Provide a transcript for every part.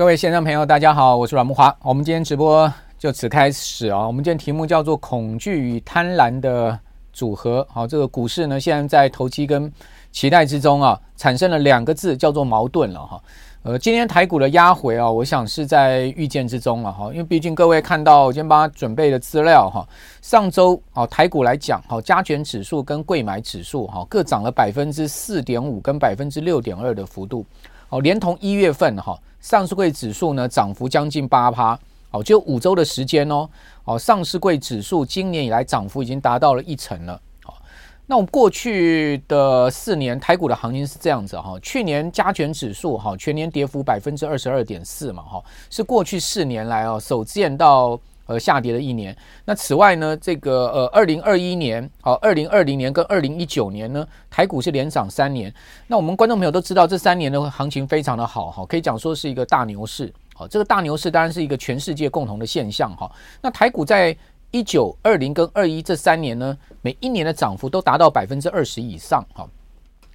各位线上朋友，大家好，我是阮慕华。我们今天直播就此开始啊。我们今天题目叫做“恐惧与贪婪的组合”。好，这个股市呢，现在在投机跟期待之中啊，产生了两个字，叫做矛盾了哈。呃，今天台股的压回啊，我想是在预见之中了哈。因为毕竟各位看到我今天帮他准备的资料哈，上周啊台股来讲，好加权指数跟柜买指数哈各涨了百分之四点五跟百分之六点二的幅度。哦，连同一月份哈。上市柜指数呢，涨幅将近八趴，哦，就五周的时间哦，哦，上市柜指数今年以来涨幅已经达到了一成了，好，那我们过去的四年台股的行情是这样子哈，去年加权指数哈全年跌幅百分之二十二点四嘛哈，是过去四年来哦首见到。呃，下跌了一年。那此外呢，这个呃，二零二一年，好，二零二零年跟二零一九年呢，台股是连涨三年。那我们观众朋友都知道，这三年的行情非常的好哈，可以讲说是一个大牛市。好，这个大牛市当然是一个全世界共同的现象哈。那台股在一九、二零跟二一这三年呢，每一年的涨幅都达到百分之二十以上哈。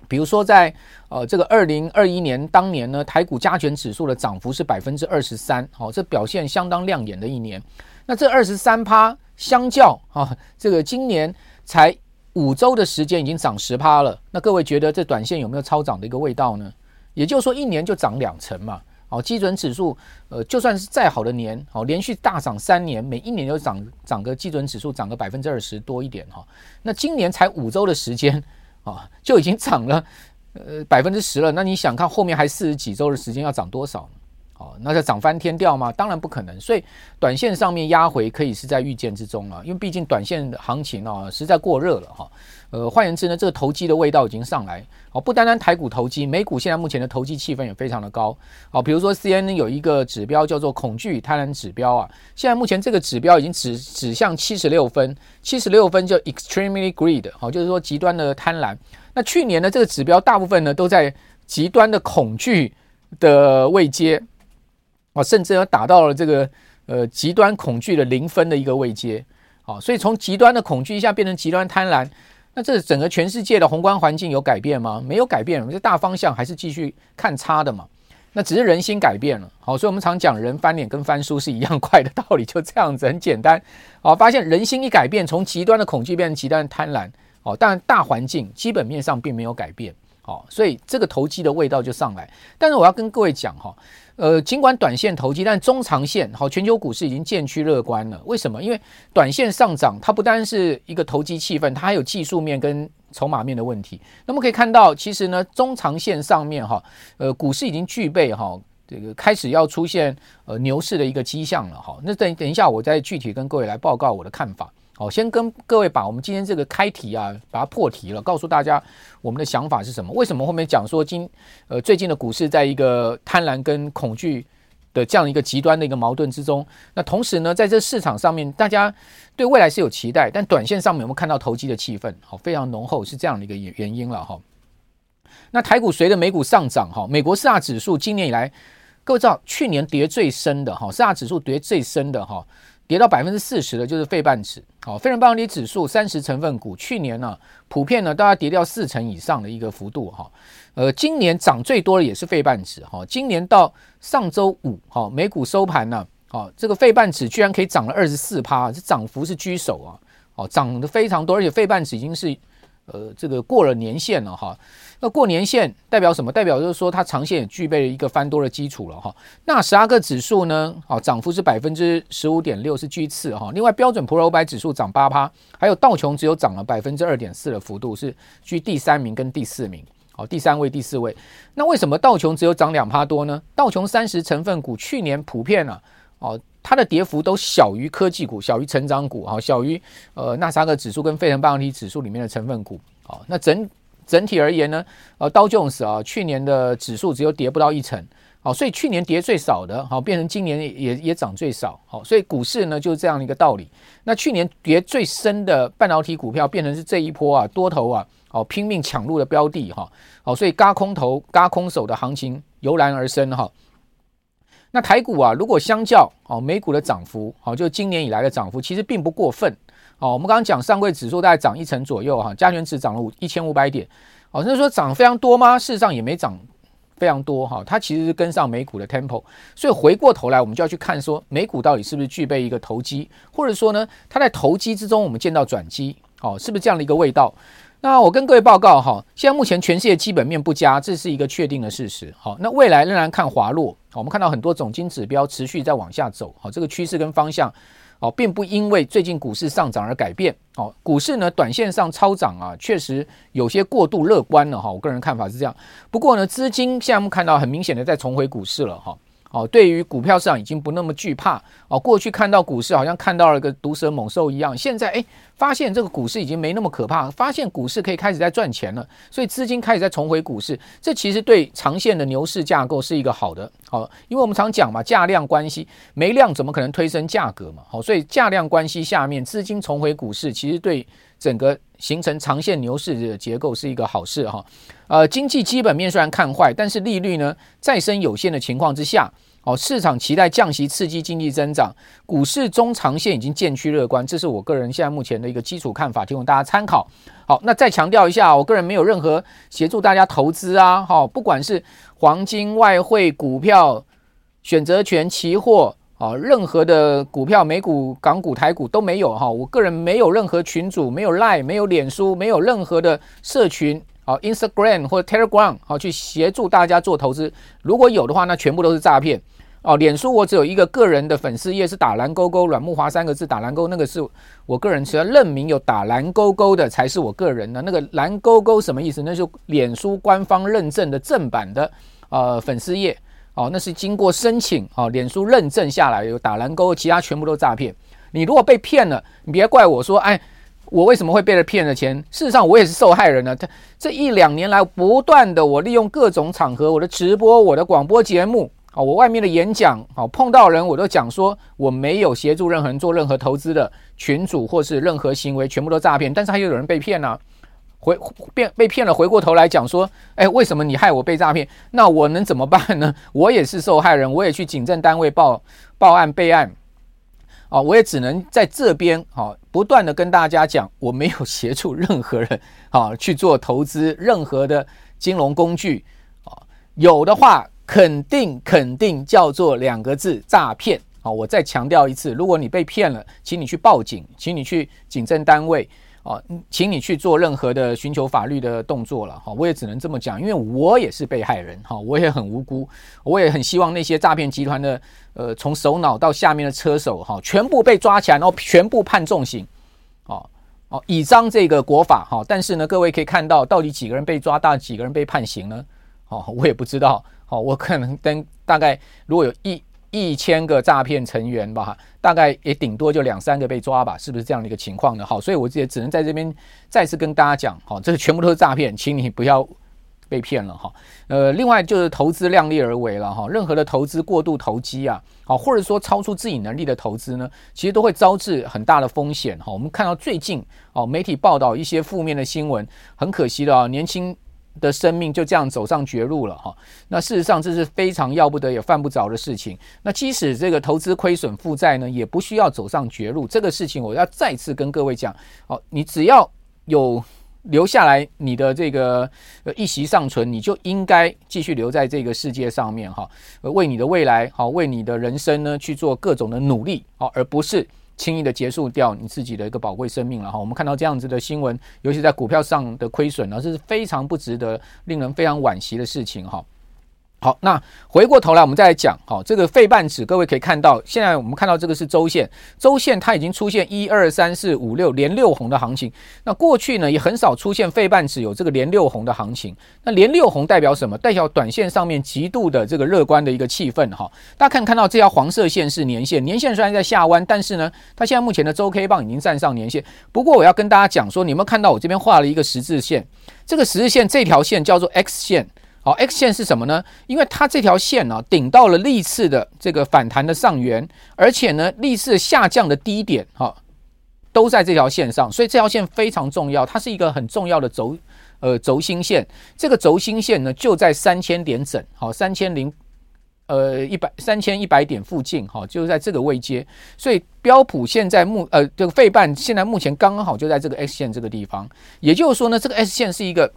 比如说在呃这个二零二一年当年呢，台股加权指数的涨幅是百分之二十三，好，这表现相当亮眼的一年。那这二十三趴，相较啊，这个今年才五周的时间已经涨十趴了。那各位觉得这短线有没有超涨的一个味道呢？也就是说，一年就涨两成嘛。哦，基准指数，呃，就算是再好的年，哦，连续大涨三年，每一年都涨涨个基准指数涨个百分之二十多一点哈。那今年才五周的时间啊，就已经涨了呃百分之十了。那你想看后面还四十几周的时间要涨多少？哦，那就涨翻天掉吗？当然不可能。所以短线上面压回可以是在预见之中了，因为毕竟短线行情啊实在过热了哈。呃，换言之呢，这个投机的味道已经上来。哦，不单单台股投机，美股现在目前的投机气氛也非常的高。哦，比如说 CNN 有一个指标叫做恐惧与贪婪指标啊，现在目前这个指标已经指指向七十六分，七十六分就 extremely greed，好，就是说极端的贪婪。那去年呢，这个指标大部分呢都在极端的恐惧的位阶。啊，甚至要达到了这个呃极端恐惧的零分的一个位阶，好，所以从极端的恐惧一下变成极端贪婪，那这整个全世界的宏观环境有改变吗？没有改变，这大方向还是继续看差的嘛。那只是人心改变了，好，所以我们常讲人翻脸跟翻书是一样快的道理，就这样子很简单。好，发现人心一改变，从极端的恐惧变成极端贪婪，哦，当然大环境基本面上并没有改变，好，所以这个投机的味道就上来。但是我要跟各位讲哈。呃，尽管短线投机，但中长线好，全球股市已经渐趋乐观了。为什么？因为短线上涨，它不单是一个投机气氛，它还有技术面跟筹码面的问题。那么可以看到，其实呢，中长线上面哈，呃，股市已经具备哈，这个开始要出现呃牛市的一个迹象了哈。那等等一下，我再具体跟各位来报告我的看法。好，先跟各位把我们今天这个开题啊，把它破题了，告诉大家我们的想法是什么？为什么后面讲说今呃最近的股市在一个贪婪跟恐惧的这样一个极端的一个矛盾之中？那同时呢，在这市场上面，大家对未来是有期待，但短线上面有没有看到投机的气氛？好，非常浓厚，是这样的一个原原因了哈。那台股随着美股上涨哈，美国四大指数今年以来，各位知道去年跌最深的哈，四大指数跌最深的哈。跌到百分之四十的，就是费半指，好，费城半导体指数三十成分股，去年呢，普遍呢，都要跌掉四成以上的一个幅度，哈，呃，今年涨最多的也是费半指，哈，今年到上周五，哈，美股收盘呢，好，这个费半指居然可以涨了二十四趴，这涨幅是居首啊，哦，涨得非常多，而且费半指已经是。呃，这个过了年线了哈，那过年线代表什么？代表就是说它长线也具备了一个翻多的基础了哈。纳斯达克指数呢，好，涨幅是百分之十五点六，是居次哈。另外标准普尔五百指数涨八趴，还有道琼只有涨了百分之二点四的幅度，是居第三名跟第四名，好，第三位、第四位。那为什么道琼只有涨两趴多呢？道琼三十成分股去年普遍啊，哦。它的跌幅都小于科技股，小于成长股，哈，小于呃纳斯达克指数跟费城半导体指数里面的成分股，好，那整整体而言呢，呃道琼斯啊，去年的指数只有跌不到一成，好，所以去年跌最少的，好，变成今年也也涨最少，好，所以股市呢就是这样的一个道理。那去年跌最深的半导体股票，变成是这一波啊多头啊，好拼命抢入的标的，哈，好，所以嘎空头、嘎空手的行情油然而生，哈。那台股啊，如果相较哦美股的涨幅，好，就今年以来的涨幅，其实并不过分。哦，我们刚刚讲上柜指数大概涨一成左右哈，加权指涨了五一千五百点。哦，那说涨非常多吗？事实上也没涨非常多哈，它其实是跟上美股的 tempo，所以回过头来我们就要去看说美股到底是不是具备一个投机，或者说呢，它在投机之中我们见到转机，哦，是不是这样的一个味道？那我跟各位报告哈，现在目前全世界基本面不佳，这是一个确定的事实。好，那未来仍然看滑落。我们看到很多总经指标持续在往下走。好，这个趋势跟方向，哦，并不因为最近股市上涨而改变。哦，股市呢，短线上超涨啊，确实有些过度乐观了哈。我个人看法是这样。不过呢，资金现在我们看到很明显的在重回股市了哈。哦对于股票市场已经不那么惧怕哦。过去看到股市好像看到了个毒蛇猛兽一样，现在诶，发现这个股市已经没那么可怕，发现股市可以开始在赚钱了，所以资金开始在重回股市。这其实对长线的牛市架构是一个好的。好，因为我们常讲嘛，价量关系，没量怎么可能推升价格嘛？好，所以价量关系下面资金重回股市，其实对整个形成长线牛市的结构是一个好事哈。呃，经济基本面虽然看坏，但是利率呢再升有限的情况之下。哦，市场期待降息刺激经济增长，股市中长线已经渐趋乐观，这是我个人现在目前的一个基础看法，提供大家参考。好，那再强调一下，我个人没有任何协助大家投资啊，好，不管是黄金、外汇、股票、选择权、期货，啊，任何的股票、美股、港股、台股都没有哈，我个人没有任何群组，没有 Line，没有脸书，没有任何的社群。好，Instagram 或者 Telegram 好，去协助大家做投资。如果有的话，那全部都是诈骗。哦，脸书我只有一个个人的粉丝页，是打蓝勾勾阮木华三个字，打蓝勾那个是我个人，只要认明有打蓝勾勾的才是我个人的。那个蓝勾勾什么意思？那就脸书官方认证的正版的呃粉丝页。哦，那是经过申请，哦，脸书认证下来有打蓝勾，其他全部都诈骗。你如果被骗了，你别怪我说，哎。我为什么会被人骗了钱？事实上，我也是受害人呢。他这一两年来，不断的我利用各种场合，我的直播、我的广播节目，啊，我外面的演讲，啊，碰到人我都讲说，我没有协助任何人做任何投资的群主或是任何行为，全部都诈骗。但是还有人被骗呢，回变被骗了，回过头来讲说，哎，为什么你害我被诈骗？那我能怎么办呢？我也是受害人，我也去警政单位报报案备案。啊，我也只能在这边啊，不断的跟大家讲，我没有协助任何人啊去做投资，任何的金融工具啊，有的话肯定肯定叫做两个字诈骗啊！我再强调一次，如果你被骗了，请你去报警，请你去警政单位。哦，请你去做任何的寻求法律的动作了哈，我也只能这么讲，因为我也是被害人哈，我也很无辜，我也很希望那些诈骗集团的呃，从首脑到下面的车手哈，全部被抓起来，然后全部判重刑，哦哦，以彰这个国法哈，但是呢，各位可以看到，到底几个人被抓，大几个人被判刑呢？哦，我也不知道，哦，我可能跟大概如果有一。一千个诈骗成员吧，大概也顶多就两三个被抓吧，是不是这样的一个情况呢？好，所以我也只能在这边再次跟大家讲，好，这个全部都是诈骗，请你不要被骗了哈。呃，另外就是投资量力而为了哈，任何的投资过度投机啊，好，或者说超出自己能力的投资呢，其实都会招致很大的风险哈。我们看到最近哦，媒体报道一些负面的新闻，很可惜的啊，年轻。的生命就这样走上绝路了哈，那事实上这是非常要不得也犯不着的事情。那即使这个投资亏损负债呢，也不需要走上绝路。这个事情我要再次跟各位讲，哦，你只要有留下来你的这个呃一息尚存，你就应该继续留在这个世界上面哈，为你的未来好，为你的人生呢去做各种的努力好，而不是。轻易的结束掉你自己的一个宝贵生命了哈，我们看到这样子的新闻，尤其在股票上的亏损呢，这是非常不值得、令人非常惋惜的事情哈。好，那回过头来，我们再来讲，好，这个费半指，各位可以看到，现在我们看到这个是周线，周线它已经出现一二三四五六连六红的行情。那过去呢，也很少出现费半指有这个连六红的行情。那连六红代表什么？代表短线上面极度的这个乐观的一个气氛哈。大家看看到这条黄色线是年线，年线虽然在下弯，但是呢，它现在目前的周 K 棒已经站上年线。不过我要跟大家讲说，你有没有看到我这边画了一个十字线？这个十字线这条线叫做 X 线。好，X 线是什么呢？因为它这条线呢、顶到了历次的这个反弹的上缘，而且呢，历次下降的低点，哈、哦，都在这条线上，所以这条线非常重要，它是一个很重要的轴，呃，轴心线。这个轴心线呢，就在三千点整，好，三千零，呃，一百三千一百点附近，哈，就是在这个位阶。所以标普现在目，呃，这个费半现在目前刚刚好就在这个 X 线这个地方，也就是说呢，这个 S 线是一个。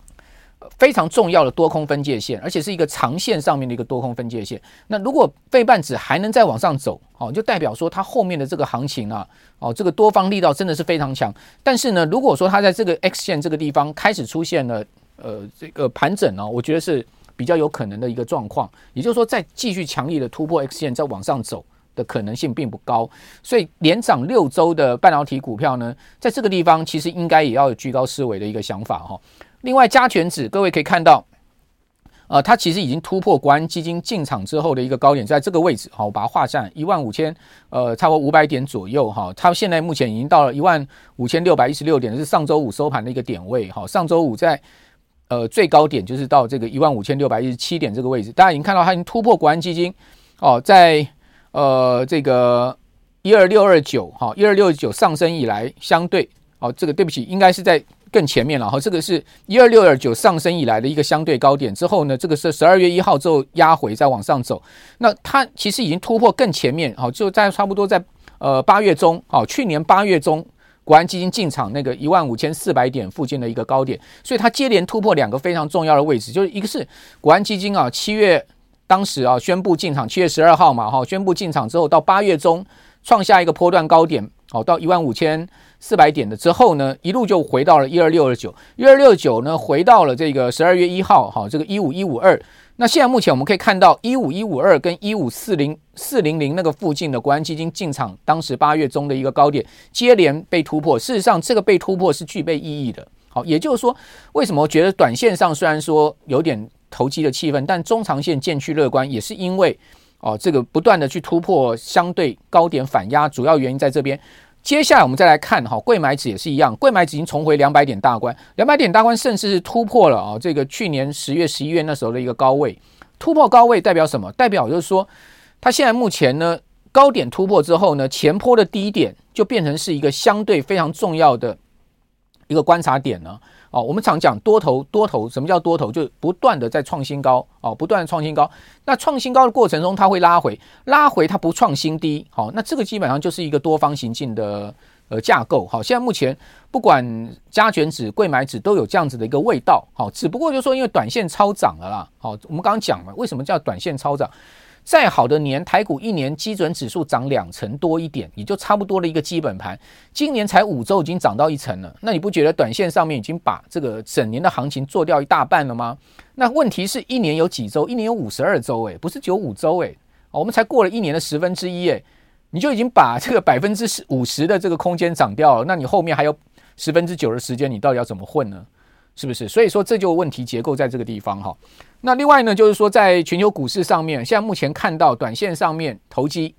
非常重要的多空分界线，而且是一个长线上面的一个多空分界线。那如果费半指还能再往上走，哦，就代表说它后面的这个行情啊，哦，这个多方力道真的是非常强。但是呢，如果说它在这个 X 线这个地方开始出现了呃这个盘整呢，我觉得是比较有可能的一个状况。也就是说，再继续强力的突破 X 线再往上走的可能性并不高。所以连涨六周的半导体股票呢，在这个地方其实应该也要有居高思维的一个想法哈。另外，加权指各位可以看到，呃，它其实已经突破国安基金进场之后的一个高点，在这个位置，好，我把它画上一万五千，呃，差不多五百点左右，哈，它现在目前已经到了一万五千六百一十六点，是上周五收盘的一个点位，哈，上周五在呃最高点就是到这个一万五千六百一十七点这个位置，大家已经看到它已经突破国安基金，哦，在呃这个一二六二九，哈，一二六九上升以来，相对，哦，这个对不起，应该是在。更前面了哈，这个是一二六二九上升以来的一个相对高点之后呢，这个是十二月一号之后压回再往上走，那它其实已经突破更前面，好，就在差不多在呃八月中，好，去年八月中国安基金进场那个一万五千四百点附近的一个高点，所以它接连突破两个非常重要的位置，就是一个是国安基金啊，七月当时啊宣布进场，七月十二号嘛哈，宣布进场之后到八月中创下一个波段高点，好，到一万五千。四百点的之后呢，一路就回到了一二六二九，一二六九呢回到了这个十二月一号，哈，这个一五一五二。那现在目前我们可以看到一五一五二跟一五四零四零零那个附近的国安基金进场，当时八月中的一个高点接连被突破。事实上，这个被突破是具备意义的。好，也就是说，为什么觉得短线上虽然说有点投机的气氛，但中长线渐趋乐观，也是因为哦，这个不断的去突破相对高点反压，主要原因在这边。接下来我们再来看哈，贵买指也是一样，贵买指已经重回两百点大关，两百点大关甚至是突破了啊，这个去年十月、十一月那时候的一个高位，突破高位代表什么？代表就是说，它现在目前呢，高点突破之后呢，前坡的低点就变成是一个相对非常重要的一个观察点呢。哦，我们常讲多头，多头什么叫多头？就不断的在创新高，哦，不断的创新高。那创新高的过程中，它会拉回，拉回它不创新低，好，那这个基本上就是一个多方行进的呃架构。好，现在目前不管加权指、柜买指都有这样子的一个味道，好，只不过就是说因为短线超涨了啦，好，我们刚刚讲了，为什么叫短线超涨？再好的年，台股一年基准指数涨两成多一点，也就差不多的一个基本盘。今年才五周，已经涨到一成了。那你不觉得短线上面已经把这个整年的行情做掉一大半了吗？那问题是一年有几周？一年有五十二周，诶，不是只有五周，诶，我们才过了一年的十分之一，诶，你就已经把这个百分之十五十的这个空间涨掉了。那你后面还有十分之九的时间，你到底要怎么混呢？是不是？所以说这就问题结构在这个地方哈。那另外呢，就是说在全球股市上面，现在目前看到短线上面投机，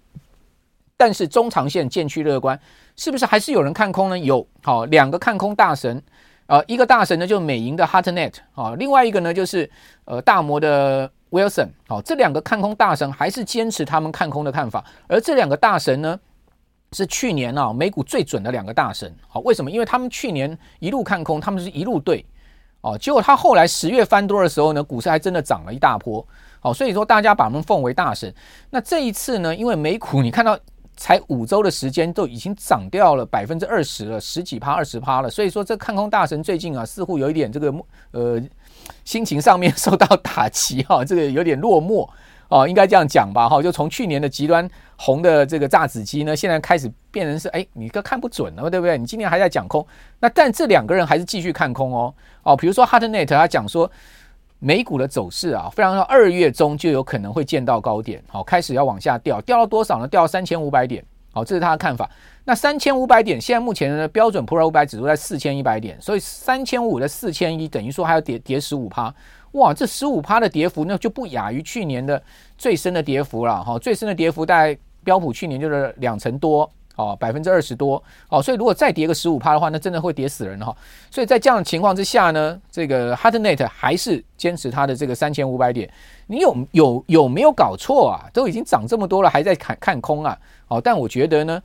但是中长线渐趋乐观，是不是还是有人看空呢？有，好，两个看空大神，呃，一个大神呢就是美银的 Hartnett 啊，另外一个呢就是呃大摩的 Wilson，好，这两个看空大神还是坚持他们看空的看法，而这两个大神呢是去年啊美股最准的两个大神，好，为什么？因为他们去年一路看空，他们是一路对。哦，结果他后来十月翻多的时候呢，股市还真的涨了一大波。好，所以说大家把他们奉为大神。那这一次呢，因为美股你看到才五周的时间，都已经涨掉了百分之二十了，十几趴、二十趴了。所以说这看空大神最近啊，似乎有一点这个呃心情上面 受到打击哈，这个有点落寞。哦，应该这样讲吧，哈，就从去年的极端红的这个炸子机呢，现在开始变成是，哎，你个看不准了，对不对？你今年还在讲空，那但这两个人还是继续看空哦，哦，比如说 Hartnett 他讲说，美股的走势啊，非常说二月中就有可能会见到高点，好，开始要往下掉，掉到多少呢？掉到三千五百点，好，这是他的看法。那三千五百点，现在目前的标准普尔五百指数在四千一百点，所以三千五的四千一，等于说还要跌跌十五趴。哇，这十五趴的跌幅，那就不亚于去年的最深的跌幅了哈。最深的跌幅大概标普去年就是两成多哦，百分之二十多哦。所以如果再跌个十五趴的话，那真的会跌死人哈。所以在这样的情况之下呢，这个 Hartnett 还是坚持它的这个三千五百点。你有有有没有搞错啊？都已经涨这么多了，还在看看空啊？哦，但我觉得呢，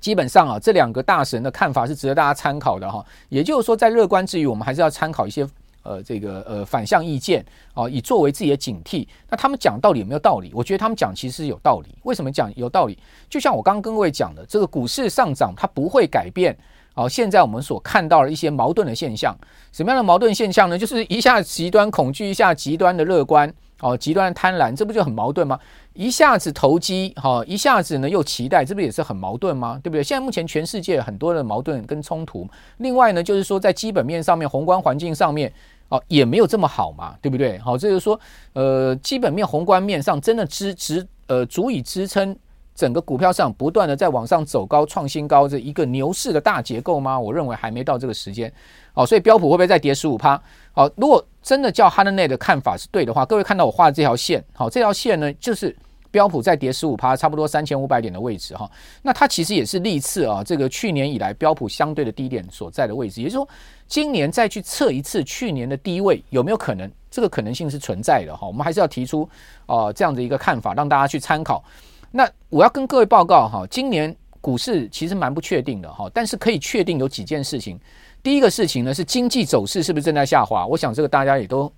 基本上啊，这两个大神的看法是值得大家参考的哈。也就是说，在乐观之余，我们还是要参考一些。呃，这个呃反向意见啊，以作为自己的警惕。那他们讲到底有没有道理？我觉得他们讲其实有道理。为什么讲有道理？就像我刚刚跟各位讲的，这个股市上涨它不会改变哦，现在我们所看到的一些矛盾的现象，什么样的矛盾现象呢？就是一下极端恐惧，一下极端的乐观，哦，极端的贪婪，这不就很矛盾吗？一下子投机，哈，一下子呢又期待，这不也是很矛盾吗？对不对？现在目前全世界很多的矛盾跟冲突。另外呢，就是说在基本面上面，宏观环境上面，哦，也没有这么好嘛，对不对？好，这就是说，呃，基本面、宏观面上真的支支呃足以支撑整个股票市场不断的在往上走高、创新高这一个牛市的大结构吗？我认为还没到这个时间。好，所以标普会不会再跌十五趴？好，如果真的叫 Hartnett 的看法是对的话，各位看到我画的这条线，好，这条线呢就是。标普再跌十五趴，差不多三千五百点的位置哈，那它其实也是历次啊，这个去年以来标普相对的低点所在的位置，也就是说，今年再去测一次去年的低位有没有可能？这个可能性是存在的哈，我们还是要提出啊这样的一个看法，让大家去参考。那我要跟各位报告哈，今年股市其实蛮不确定的哈，但是可以确定有几件事情。第一个事情呢是经济走势是不是正在下滑？我想这个大家也都。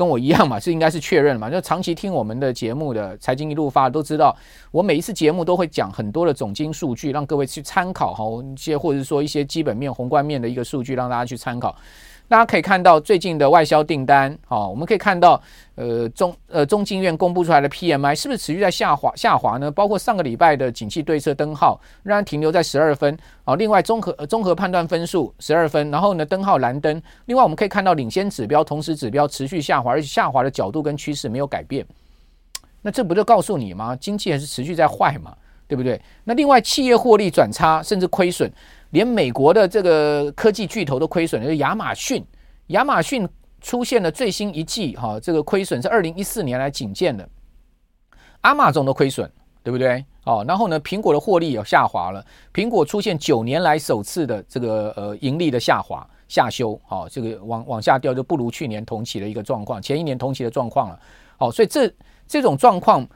跟我一样嘛，是应该是确认嘛。就长期听我们的节目的财经一路发都知道，我每一次节目都会讲很多的总经数据，让各位去参考哈，一些或者是说一些基本面、宏观面的一个数据，让大家去参考。大家可以看到最近的外销订单，好，我们可以看到，呃，中呃中经院公布出来的 PMI 是不是持续在下滑下滑呢？包括上个礼拜的景气对策灯号仍然停留在十二分，好，另外综合综合判断分数十二分，然后呢灯号蓝灯，另外我们可以看到领先指标、同时指标持续下滑，而且下滑的角度跟趋势没有改变，那这不就告诉你吗？经济还是持续在坏嘛，对不对？那另外企业获利转差甚至亏损。连美国的这个科技巨头都亏损，就是亚马逊，亚马逊出现了最新一季哈，这个亏损是二零一四年来仅见的，阿马总的亏损，对不对？哦，然后呢，苹果的获利有下滑了，苹果出现九年来首次的这个呃盈利的下滑下修，好，这个往往下掉就不如去年同期的一个状况，前一年同期的状况了，好，所以这这种状况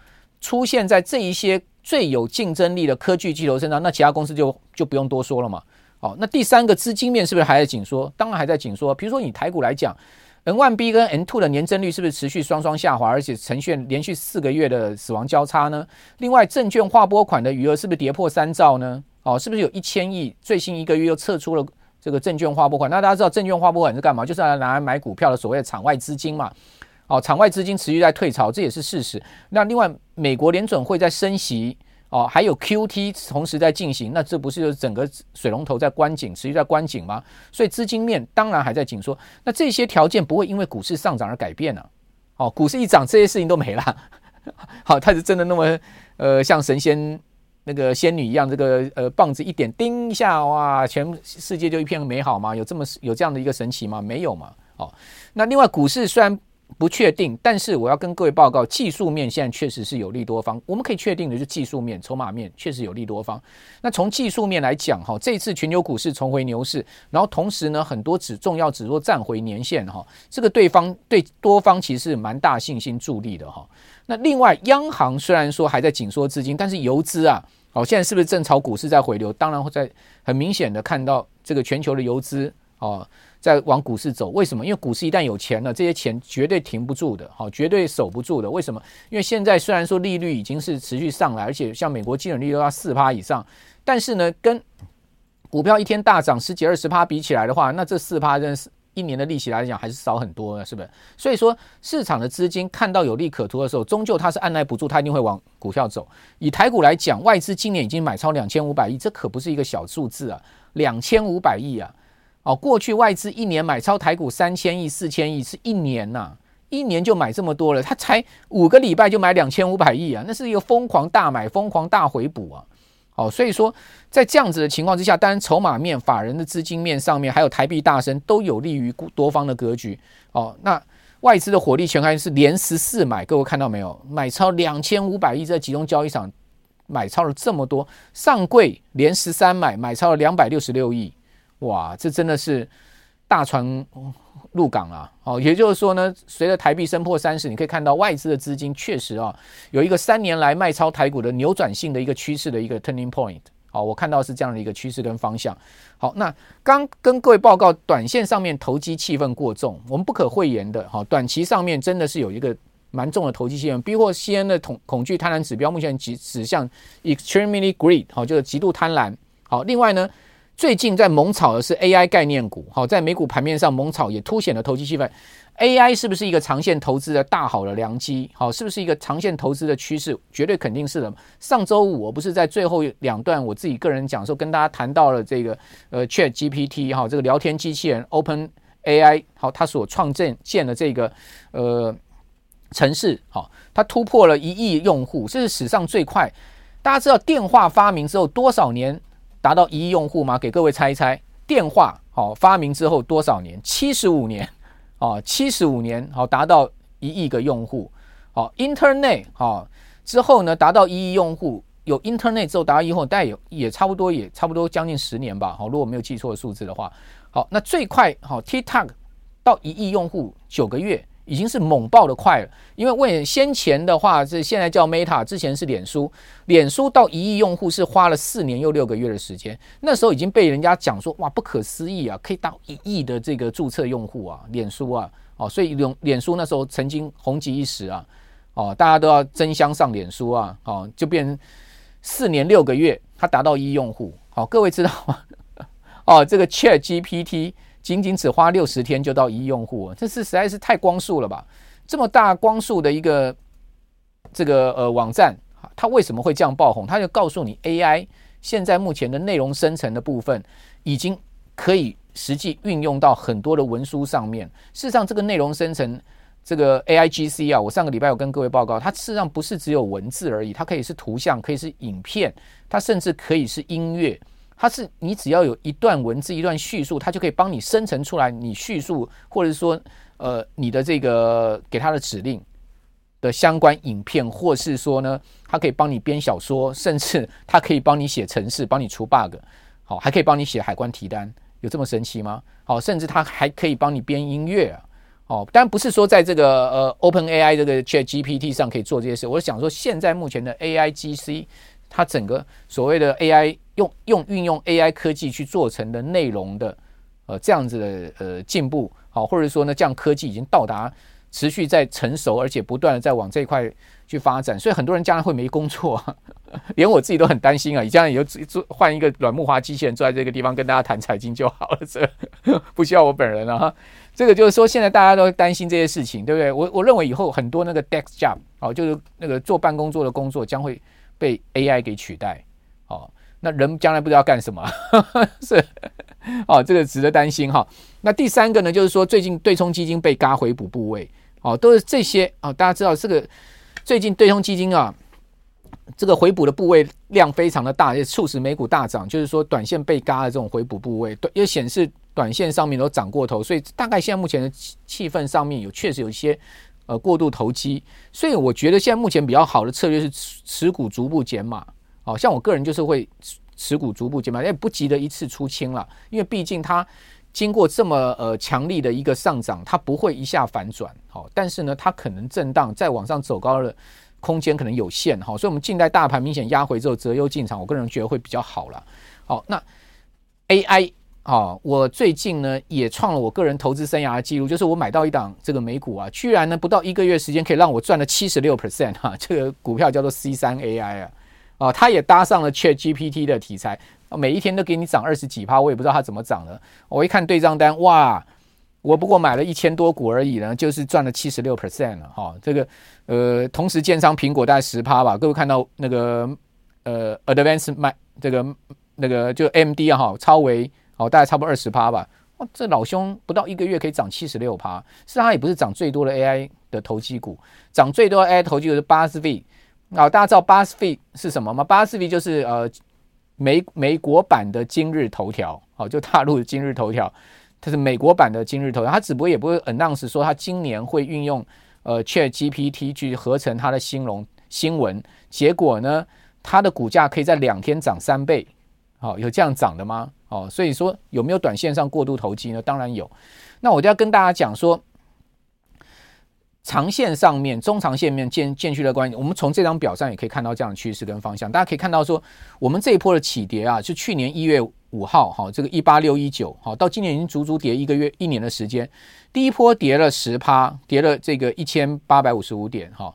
出现在这一些。最有竞争力的科技巨头身上，那其他公司就就不用多说了嘛。好，那第三个资金面是不是还在紧缩？当然还在紧缩。比如说以台股来讲，N One B 跟 N Two 的年增率是不是持续双双下滑，而且呈现连续四个月的死亡交叉呢？另外，证券划拨款的余额是不是跌破三兆呢？哦，是不是有一千亿？最新一个月又撤出了这个证券划拨款。那大家知道证券划拨款是干嘛？就是拿来买股票的所谓的场外资金嘛。哦，场外资金持续在退潮，这也是事实。那另外，美国联准会在升息，哦，还有 QT 同时在进行，那这不是就是整个水龙头在关紧，持续在关紧吗？所以资金面当然还在紧缩。那这些条件不会因为股市上涨而改变呢、哦，股市一涨，这些事情都没了。好，它是真的那么呃，像神仙那个仙女一样，这个呃棒子一点，叮一下，哇，全世界就一片美好吗？有这么有这样的一个神奇吗？没有嘛。哦，那另外股市虽然。不确定，但是我要跟各位报告，技术面现在确实是有利多方。我们可以确定的是，技术面、筹码面确实有利多方。那从技术面来讲，哈，这次全球股市重回牛市，然后同时呢，很多指重要指数站回年线，哈，这个对方对多方其实蛮大信心助力的，哈。那另外，央行虽然说还在紧缩资金，但是游资啊，哦，现在是不是正朝股市在回流？当然会在很明显的看到这个全球的游资，哦。在往股市走，为什么？因为股市一旦有钱了，这些钱绝对停不住的，好，绝对守不住的。为什么？因为现在虽然说利率已经是持续上来，而且像美国基准利率都要四趴以上，但是呢，跟股票一天大涨十几二十趴比起来的话，那这四趴真是一年的利息来讲还是少很多了，是不是？所以说，市场的资金看到有利可图的时候，终究它是按捺不住，它一定会往股票走。以台股来讲，外资今年已经买超两千五百亿，这可不是一个小数字啊，两千五百亿啊。哦，过去外资一年买超台股三千亿、四千亿，是一年呐、啊，一年就买这么多了。他才五个礼拜就买两千五百亿啊，那是一个疯狂大买、疯狂大回补啊。哦，所以说在这样子的情况之下，当然筹码面、法人的资金面上面，还有台币大升，都有利于多方的格局。哦，那外资的火力全开是连十四买，各位看到没有？买超两千五百亿，在集中交易场买超了这么多，上柜连十三买，买超了两百六十六亿。哇，这真的是大船入港啊！哦，也就是说呢，随着台币升破三十，你可以看到外资的资金确实啊，有一个三年来卖超台股的扭转性的一个趋势的一个 turning point。好，我看到是这样的一个趋势跟方向。好，那刚跟各位报告，短线上面投机气氛过重，我们不可讳言的。好，短期上面真的是有一个蛮重的投机气氛，逼迫西安的恐恐惧贪婪指标目前指指向 extremely greed，好，就是极度贪婪。好，另外呢。最近在猛炒的是 AI 概念股，好，在美股盘面上猛炒也凸显了投机气氛。AI 是不是一个长线投资的大好的良机？好，是不是一个长线投资的趋势？绝对肯定是的。上周五我不是在最后两段我自己个人讲说，跟大家谈到了这个呃 Chat GPT 哈，这个聊天机器人 Open AI 好，它所创建建的这个呃城市好，它突破了一亿用户，这是史上最快。大家知道电话发明之后多少年？达到一亿用户吗？给各位猜一猜，电话好、哦、发明之后多少年？七十五年，啊、哦，七十五年好、哦、达到一亿个用户。好、哦，Internet 好、哦、之后呢，达到一亿用户，有 Internet 之后达到一亿用户，大概有也差不多也差不多将近十年吧。好、哦，如果没有记错数字的话，好，那最快好、哦、TikTok 到一亿用户九个月。已经是猛爆的快了，因为为先前的话是现在叫 Meta，之前是脸书，脸书到一亿用户是花了四年又六个月的时间，那时候已经被人家讲说哇不可思议啊，可以到一亿的这个注册用户啊，脸书啊，哦，所以脸脸书那时候曾经红极一时啊，哦，大家都要争相上脸书啊，哦，就变成四年六个月它达到一亿用户，好，各位知道吗？哦，这个 Chat GPT。仅仅只花六十天就到一亿用户，这是实在是太光速了吧？这么大光速的一个这个呃网站，它为什么会这样爆红？它就告诉你，AI 现在目前的内容生成的部分已经可以实际运用到很多的文书上面。事实上，这个内容生成这个 AIGC 啊，我上个礼拜有跟各位报告，它事实上不是只有文字而已，它可以是图像，可以是影片，它甚至可以是音乐。它是你只要有一段文字、一段叙述，它就可以帮你生成出来你叙述，或者是说，呃，你的这个给它的指令的相关影片，或是说呢，它可以帮你编小说，甚至它可以帮你写程式，帮你除 bug，好，还可以帮你写海关提单，有这么神奇吗？好，甚至它还可以帮你编音乐，哦，当然不是说在这个呃 Open AI 这个 Chat GPT 上可以做这些事，我是想说现在目前的 AIGC。它整个所谓的 AI 用用运用 AI 科技去做成的内容的呃这样子的呃进步好，或者说呢这样科技已经到达持续在成熟，而且不断的在往这一块去发展，所以很多人将来会没工作，连我自己都很担心啊！你将来以后做换一个软木花机器人坐在这个地方跟大家谈财经就好了，这不需要我本人了哈。这个就是说现在大家都担心这些事情，对不对？我我认为以后很多那个 desk job 哦，就是那个坐办公桌的工作将会。被 AI 给取代，哦，那人将来不知道干什么，是，哦，这个值得担心哈。那第三个呢，就是说最近对冲基金被嘎回补部位，哦，都是这些啊，大家知道这个最近对冲基金啊，这个回补的部位量非常的大，也促使美股大涨。就是说短线被嘎的这种回补部位，也显示短线上面都涨过头，所以大概现在目前的气氛上面有确实有一些。呃，过度投机，所以我觉得现在目前比较好的策略是持持股逐步减码。好像我个人就是会持股逐步减码，也不急着一次出清了，因为毕竟它经过这么呃强力的一个上涨，它不会一下反转。好，但是呢，它可能震荡再往上走高的空间可能有限。哈，所以我们近代大盘明显压回之后择优进场，我个人觉得会比较好了。好，那 AI。啊、我最近呢也创了我个人投资生涯的记录，就是我买到一档这个美股啊，居然呢不到一个月时间可以让我赚了七十六 percent 哈，这个股票叫做 C 三 AI 啊，啊、哦，它也搭上了 Chat GPT 的题材，每一天都给你涨二十几趴，我也不知道它怎么涨的。我一看对账单，哇，我不过买了一千多股而已呢，就是赚了七十六 percent 了哈。这个呃，同时建仓苹果大概十趴吧，各位看到那个呃，Advanced 买这个那个就 MD 啊哈，超微。哦，大概差不多二十趴吧。哇，这老兄不到一个月可以涨七十六趴，是他也不是涨最多的 AI 的投机股，涨最多的 AI 投机股是 BuzzFeed。啊，大家知道 BuzzFeed 是什么吗？BuzzFeed 就是呃美美国版的今日头条，哦，就大陆的今日头条，它是美国版的今日头条。它只不过也不会 announce 说它今年会运用呃 ChatGPT 去合成它的新闻新闻，结果呢，它的股价可以在两天涨三倍。好，有这样涨的吗？哦，所以说有没有短线上过度投机呢？当然有。那我就要跟大家讲说，长线上面、中长线面渐渐趋的关系，我们从这张表上也可以看到这样的趋势跟方向。大家可以看到说，我们这一波的起跌啊，是去年一月五号，哈，这个一八六一九，好，到今年已经足足跌一个月、一年的时间。第一波跌了十趴，跌了这个一千八百五十五点，哈。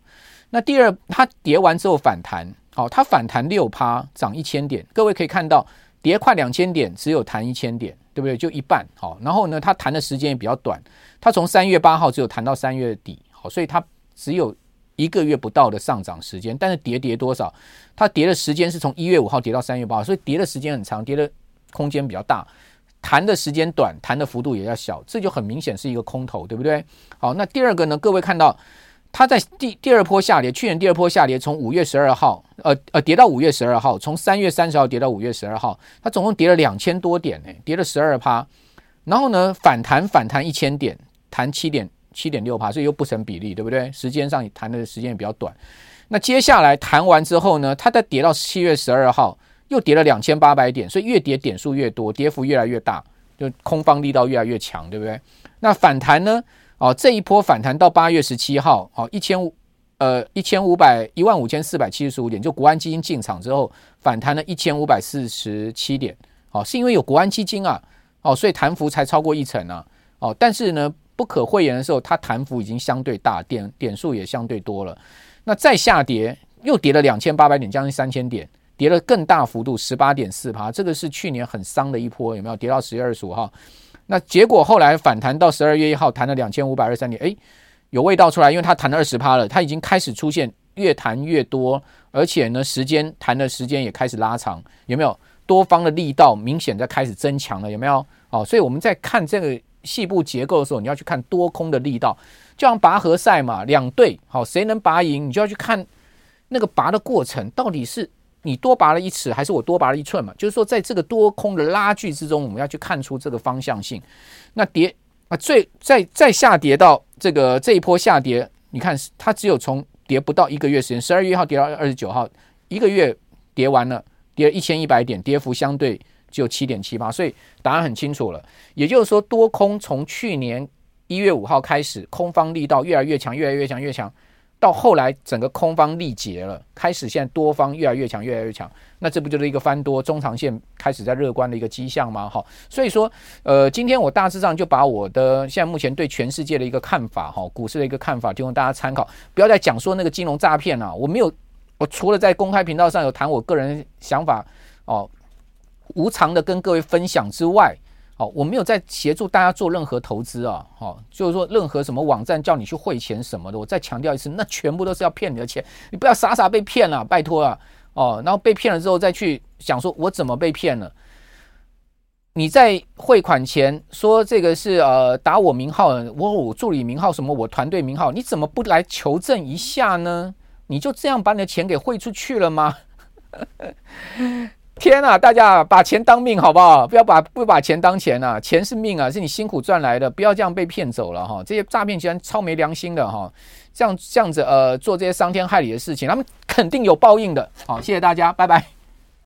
那第二，它跌完之后反弹，好，它反弹六趴，涨一千点。各位可以看到。跌快两千点，只有弹一千点，对不对？就一半。好，然后呢，它弹的时间也比较短，它从三月八号只有弹到三月底，所以它只有一个月不到的上涨时间。但是跌跌多少？它跌的时间是从一月五号跌到三月八号，所以跌的时间很长，跌的空间比较大，弹的时间短，弹的幅度也要小，这就很明显是一个空头，对不对？好，那第二个呢？各位看到。它在第第二波下跌，去年第二波下跌，从五月十二号，呃呃，跌到五月十二号，从三月三十号跌到五月十二号，它总共跌了两千多点呢，跌了十二趴。然后呢，反弹反弹一千点，弹七点七点六趴，所以又不成比例，对不对？时间上弹的时间也比较短。那接下来弹完之后呢，它再跌到七月十二号，又跌了两千八百点，所以越跌点数越多，跌幅越来越大，就空方力道越来越强，对不对？那反弹呢？哦，这一波反弹到八月十七号，哦，一千五，呃，一千五百一万五千四百七十五点，就国安基金进场之后反弹了一千五百四十七点，哦，是因为有国安基金啊，哦，所以弹幅才超过一成啊，哦，但是呢，不可讳言的时候，它弹幅已经相对大，点点数也相对多了，那再下跌又跌了两千八百点，将近三千点，跌了更大幅度十八点四趴，这个是去年很伤的一波，有没有？跌到十月二十五号。那结果后来反弹到十二月一号，弹了两千五百二十三点，诶，有味道出来，因为它弹了二十趴了，它已经开始出现越弹越多，而且呢，时间弹的时间也开始拉长，有没有？多方的力道明显在开始增强了，有没有？哦，所以我们在看这个细部结构的时候，你要去看多空的力道，就像拔河赛嘛，两队好，谁能拔赢，你就要去看那个拔的过程到底是。你多拔了一尺，还是我多拔了一寸嘛？就是说，在这个多空的拉锯之中，我们要去看出这个方向性。那跌啊，最再再下跌到这个这一波下跌，你看它只有从跌不到一个月时间，十二月一号跌到二十九号，一个月跌完了，跌一千一百点，跌幅相对只有七点七八，所以答案很清楚了。也就是说，多空从去年一月五号开始，空方力道越来越强，越来越强，越强。到后来，整个空方力竭了，开始现在多方越来越强，越来越强。那这不就是一个翻多，中长线开始在乐观的一个迹象吗？哈，所以说，呃，今天我大致上就把我的现在目前对全世界的一个看法，哈，股市的一个看法，提供大家参考。不要再讲说那个金融诈骗了，我没有，我除了在公开频道上有谈我个人想法，哦，无偿的跟各位分享之外。好，我没有在协助大家做任何投资啊，好，就是说任何什么网站叫你去汇钱什么的，我再强调一次，那全部都是要骗你的钱，你不要傻傻被骗了，拜托啊，哦，然后被骗了之后再去想说我怎么被骗了，你在汇款前说这个是呃打我名号，我我助理名号什么我团队名号，你怎么不来求证一下呢？你就这样把你的钱给汇出去了吗？天啊，大家把钱当命好不好？不要把不把钱当钱啊！钱是命啊，是你辛苦赚来的，不要这样被骗走了哈！这些诈骗集团超没良心的哈！这样这样子呃，做这些伤天害理的事情，他们肯定有报应的。好，谢谢大家，拜拜。